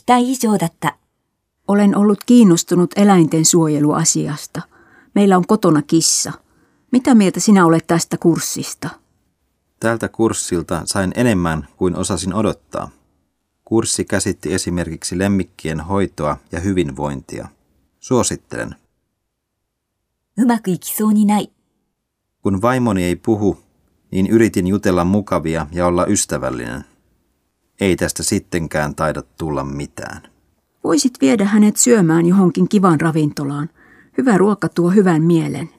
期待以上だった。 Olen ollut kiinnostunut eläinten suojeluasiasta. Meillä on kotona kissa. Mitä mieltä sinä olet tästä kurssista? Tältä kurssilta sain enemmän kuin osasin odottaa. Kurssi käsitti esimerkiksi lemmikkien hoitoa ja hyvinvointia. Suosittelen. うまくいきそうにない。 Kun vaimoni ei puhu, niin yritin jutella mukavia ja olla ystävällinen. Ei tästä sittenkään taida tulla mitään. Voisit viedä hänet syömään johonkin kivan ravintolaan. Hyvä ruoka tuo hyvän mielen.